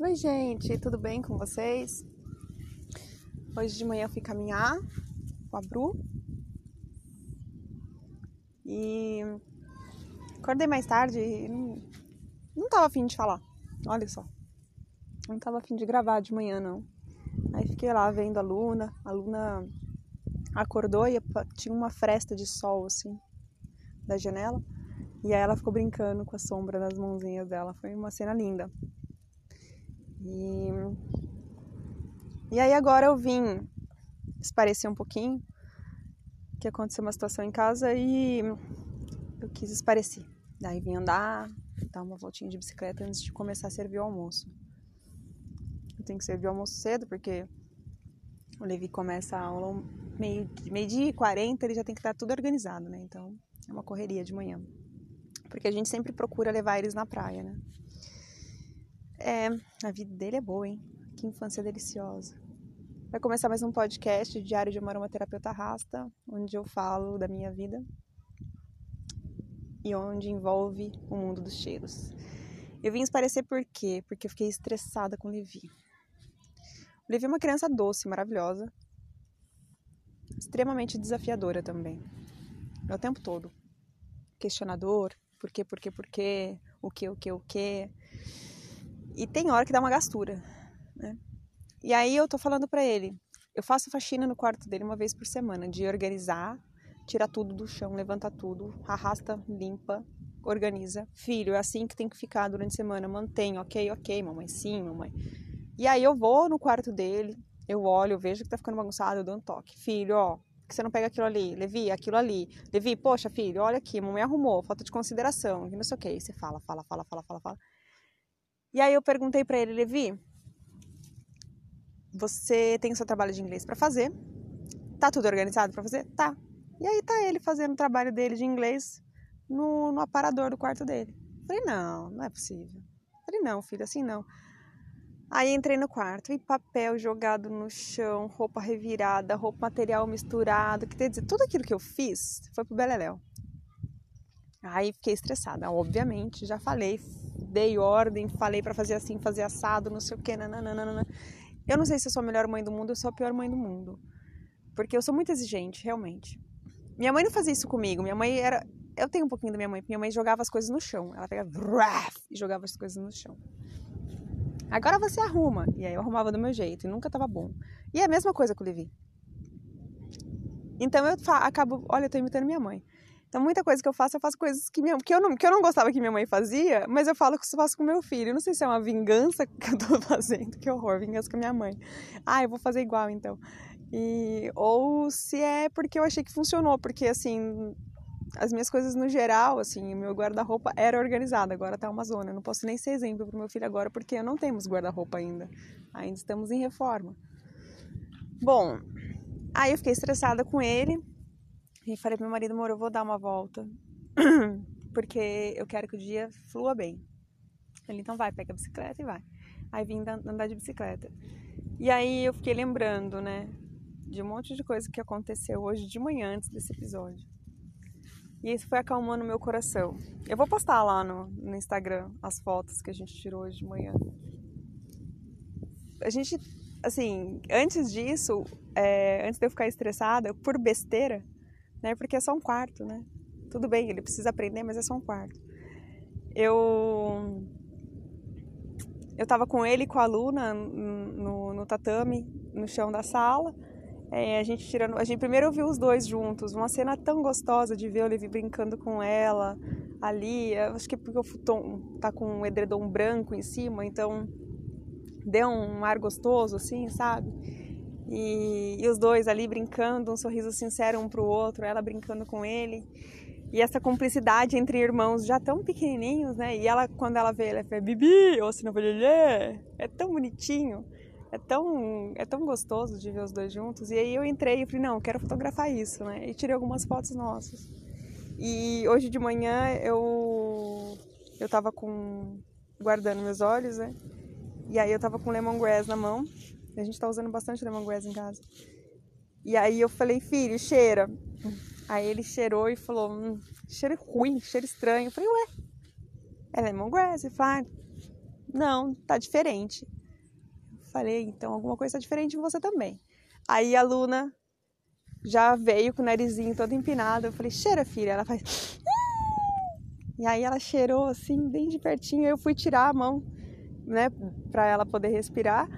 Oi, gente, tudo bem com vocês? Hoje de manhã eu fui caminhar com a Bru e acordei mais tarde e não, não tava afim de falar, olha só. Não tava afim de gravar de manhã, não. Aí fiquei lá vendo a Luna, a Luna acordou e tinha uma fresta de sol assim da janela. E aí ela ficou brincando com a sombra nas mãozinhas dela. Foi uma cena linda. E, e aí agora eu vim esparecer um pouquinho, que aconteceu uma situação em casa e eu quis esparecer. Daí vim andar, dar uma voltinha de bicicleta antes de começar a servir o almoço. Eu tenho que servir o almoço cedo porque o Levi começa a aula meio, meio dia e 40, ele já tem que estar tudo organizado, né? Então é uma correria de manhã. Porque a gente sempre procura levar eles na praia, né? É, a vida dele é boa, hein? Que infância deliciosa. Vai começar mais um podcast, Diário de uma Aromaterapeuta Rasta, onde eu falo da minha vida e onde envolve o mundo dos cheiros. Eu vim esparecer por quê? Porque eu fiquei estressada com o Levi. O Levi é uma criança doce, maravilhosa, extremamente desafiadora também. É o tempo todo. Questionador, por quê, por quê, por quê, o que, o que, o que. E tem hora que dá uma gastura, né? E aí eu tô falando para ele, eu faço faxina no quarto dele uma vez por semana, de organizar, tirar tudo do chão, levanta tudo, arrasta, limpa, organiza. Filho, é assim que tem que ficar durante a semana, mantém, ok, ok, mamãe, sim, mamãe. E aí eu vou no quarto dele, eu olho, eu vejo que tá ficando bagunçado, eu dou um toque. Filho, ó, que você não pega aquilo ali? Levi, aquilo ali. Levi, poxa, filho, olha aqui, mamãe arrumou, falta de consideração, não sei o que. você fala, fala, fala, fala, fala, fala. E aí eu perguntei para ele, Levi, você tem seu trabalho de inglês para fazer? Tá tudo organizado para fazer? Tá. E aí tá ele fazendo o trabalho dele de inglês no, no aparador do quarto dele. Falei, não, não é possível. Falei, não, filho, assim não. Aí entrei no quarto e papel jogado no chão, roupa revirada, roupa material misturado, que quer dizer, tudo aquilo que eu fiz foi pro Beleléu. Aí fiquei estressada, obviamente, já falei, dei ordem, falei para fazer assim, fazer assado, não sei o que, nananana. Eu não sei se eu sou a melhor mãe do mundo, eu sou a pior mãe do mundo. Porque eu sou muito exigente, realmente. Minha mãe não fazia isso comigo, minha mãe era... Eu tenho um pouquinho da minha mãe, minha mãe jogava as coisas no chão. Ela pegava e jogava as coisas no chão. Agora você arruma. E aí eu arrumava do meu jeito e nunca tava bom. E é a mesma coisa com o Levi. Então eu acabo, olha, eu tô imitando minha mãe. Então, muita coisa que eu faço, eu faço coisas que, minha, que, eu não, que eu não gostava que minha mãe fazia, mas eu falo que eu faço com meu filho. Eu não sei se é uma vingança que eu tô fazendo, que horror, vingança com minha mãe. Ah, eu vou fazer igual então. E, ou se é porque eu achei que funcionou, porque assim, as minhas coisas no geral, assim, meu guarda-roupa era organizado, agora tá uma zona. Eu não posso nem ser exemplo pro meu filho agora, porque não temos guarda-roupa ainda. Ainda estamos em reforma. Bom, aí eu fiquei estressada com ele e falei pro meu marido, amor, eu vou dar uma volta, porque eu quero que o dia flua bem. Ele, então vai, pega a bicicleta e vai. Aí vim andar de bicicleta. E aí eu fiquei lembrando, né, de um monte de coisa que aconteceu hoje de manhã antes desse episódio. E isso foi acalmando meu coração. Eu vou postar lá no, no Instagram as fotos que a gente tirou hoje de manhã. A gente, assim, antes disso, é, antes de eu ficar estressada, por besteira, né? Porque é só um quarto, né? Tudo bem, ele precisa aprender, mas é só um quarto. Eu eu tava com ele e com a Luna no, no tatame, no chão da sala. É, a gente tirando. A gente primeiro viu os dois juntos, uma cena tão gostosa de ver o Levi brincando com ela ali. Acho que porque o futon tá com um edredom branco em cima, então deu um ar gostoso, assim, sabe? E, e os dois ali brincando, um sorriso sincero um pro outro, ela brincando com ele. E essa cumplicidade entre irmãos já tão pequenininhos, né? E ela, quando ela vê, ela fala Bibi, ou se não é tão bonitinho é tão, é tão gostoso de ver os dois juntos. E aí eu entrei e falei, não, quero fotografar isso, né? E tirei algumas fotos nossas. E hoje de manhã eu eu tava com guardando meus olhos, né? E aí eu tava com lemongrass na mão. A gente tá usando bastante lemongrass em casa. E aí eu falei, filho, cheira. Aí ele cheirou e falou, hum, cheiro ruim, cheiro estranho. Eu falei, ué, é lemongrass. Ele falou, ah, Não, tá diferente. Falei, então alguma coisa tá diferente em você também. Aí a Luna já veio com o narizinho todo empinado. Eu falei, cheira, filha. Ela faz. E aí ela cheirou assim, bem de pertinho. Eu fui tirar a mão, né, pra ela poder respirar.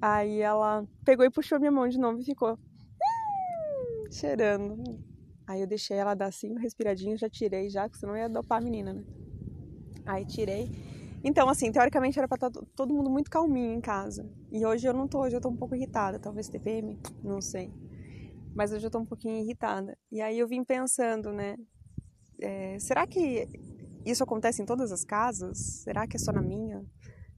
Aí ela pegou e puxou minha mão de novo e ficou cheirando. Aí eu deixei ela dar assim, respiradinho, já tirei já, porque senão ia dopar a menina, né? Aí tirei. Então, assim, teoricamente era pra estar tá todo mundo muito calminho em casa. E hoje eu não tô, hoje eu tô um pouco irritada. Talvez TPM, não sei. Mas hoje eu tô um pouquinho irritada. E aí eu vim pensando, né? É, será que isso acontece em todas as casas? Será que é só na minha?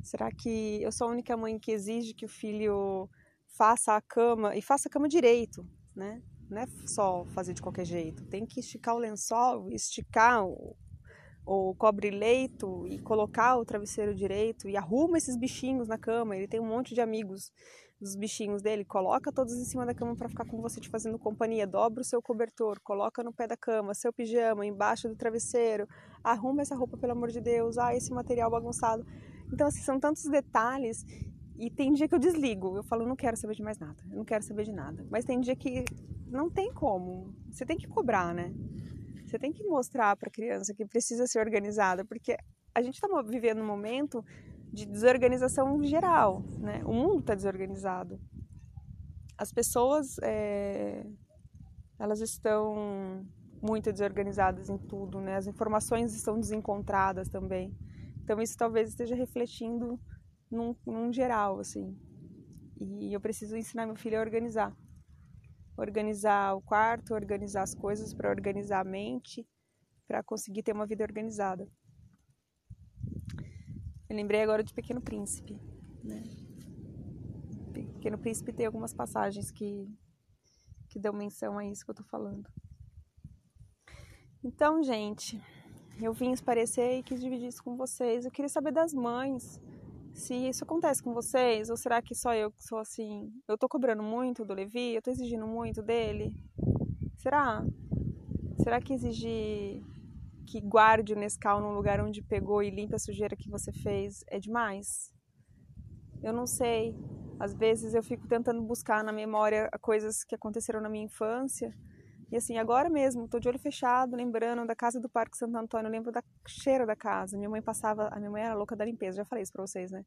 Será que eu sou a única mãe que exige que o filho faça a cama e faça a cama direito, né? Não é só fazer de qualquer jeito. Tem que esticar o lençol, esticar o, o cobre-leito e colocar o travesseiro direito e arruma esses bichinhos na cama. Ele tem um monte de amigos dos bichinhos dele, coloca todos em cima da cama para ficar com você te fazendo companhia, dobra o seu cobertor, coloca no pé da cama, seu pijama embaixo do travesseiro, arruma essa roupa pelo amor de Deus, ah, esse material bagunçado. Então assim, são tantos detalhes e tem dia que eu desligo, eu falo, não quero saber de mais nada, não quero saber de nada. Mas tem dia que não tem como, você tem que cobrar, né? Você tem que mostrar para a criança que precisa ser organizada, porque a gente está vivendo um momento de desorganização geral, né? O mundo está desorganizado. As pessoas, é, elas estão muito desorganizadas em tudo, né? As informações estão desencontradas também. Então isso talvez esteja refletindo num, num geral, assim. E eu preciso ensinar meu filho a organizar. Organizar o quarto, organizar as coisas, para organizar a mente, para conseguir ter uma vida organizada. Eu lembrei agora de Pequeno Príncipe, né? Pequeno Príncipe tem algumas passagens que, que dão menção a isso que eu tô falando. Então, gente, eu vim esparecer e quis dividir isso com vocês. Eu queria saber das mães se isso acontece com vocês ou será que só eu que sou assim? Eu tô cobrando muito do Levi, eu tô exigindo muito dele? Será? Será que exigir que guarde o Nescau num lugar onde pegou e limpe a sujeira que você fez é demais? Eu não sei. Às vezes eu fico tentando buscar na memória coisas que aconteceram na minha infância. E assim, agora mesmo, tô de olho fechado, lembrando da casa do Parque Santo Antônio, eu lembro da cheiro da casa. Minha mãe passava, a minha mãe era louca da limpeza, já falei isso pra vocês, né?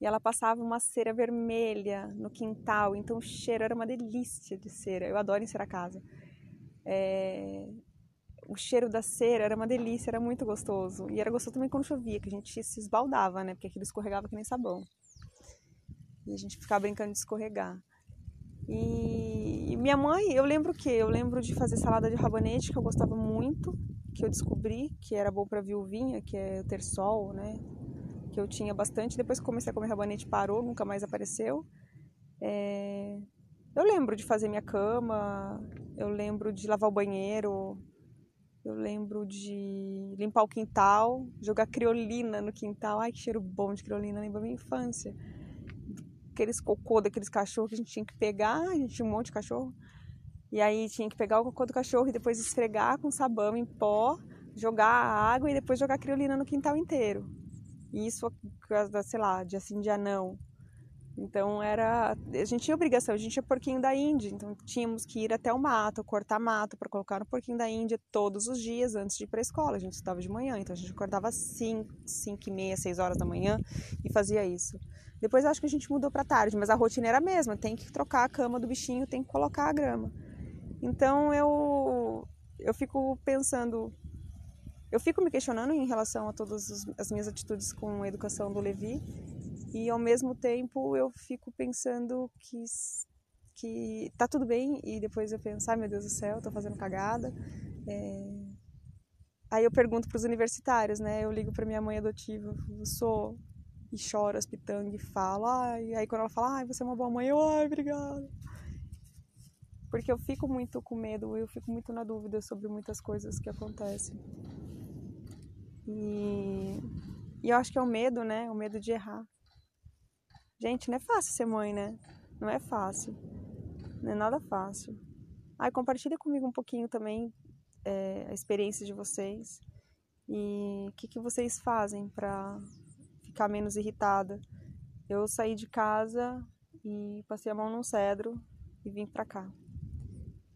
E ela passava uma cera vermelha no quintal, então o cheiro era uma delícia de cera. Eu adoro encerar a casa. É o cheiro da cera era uma delícia, era muito gostoso. E era gostoso também quando chovia, que a gente se esbaldava, né? Porque aquilo escorregava que nem sabão. E a gente ficava brincando de escorregar. E minha mãe, eu lembro o quê? Eu lembro de fazer salada de rabanete, que eu gostava muito, que eu descobri que era bom para viuvinha, que é ter sol, né? Que eu tinha bastante. Depois que comecei a comer rabanete, parou, nunca mais apareceu. É... Eu lembro de fazer minha cama, eu lembro de lavar o banheiro, eu lembro de limpar o quintal, jogar criolina no quintal. Ai, que cheiro bom de criolina, lembra minha infância. Aqueles cocô daqueles cachorros que a gente tinha que pegar, a gente tinha um monte de cachorro. E aí tinha que pegar o cocô do cachorro e depois esfregar com sabão em pó, jogar a água e depois jogar criolina no quintal inteiro. E isso, sei lá, de assim, de anão. Então era, a gente tinha obrigação, a gente tinha porquinho da Índia, então tínhamos que ir até o mato, cortar mato para colocar no porquinho da Índia todos os dias antes de ir para a escola. A gente estudava de manhã, então a gente acordava às 5, 5 e meia, 6 horas da manhã e fazia isso. Depois acho que a gente mudou para tarde, mas a rotina era a mesma, tem que trocar a cama do bichinho, tem que colocar a grama. Então eu eu fico pensando, eu fico me questionando em relação a todas as minhas atitudes com a educação do Levi e ao mesmo tempo eu fico pensando que que tá tudo bem e depois eu penso, ai meu Deus do céu, tô fazendo cagada. É... Aí eu pergunto para os universitários, né? Eu ligo para minha mãe adotiva, eu sou e choro as pitangas e falo, ai, aí quando ela fala, ai, você é uma boa mãe, eu, ai, obrigada. Porque eu fico muito com medo, eu fico muito na dúvida sobre muitas coisas que acontecem. E, e eu acho que é o medo, né? O medo de errar. Gente, não é fácil ser mãe, né? Não é fácil. Não é nada fácil. Ai, compartilha comigo um pouquinho também é, a experiência de vocês e o que, que vocês fazem para ficar menos irritada, eu saí de casa e passei a mão num cedro e vim pra cá.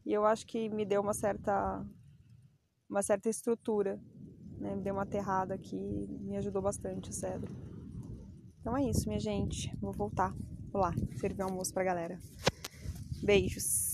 E eu acho que me deu uma certa uma certa estrutura, né? Me deu uma aterrada aqui, me ajudou bastante o cedro. Então é isso, minha gente. Vou voltar. Vou lá servir almoço pra galera. Beijos.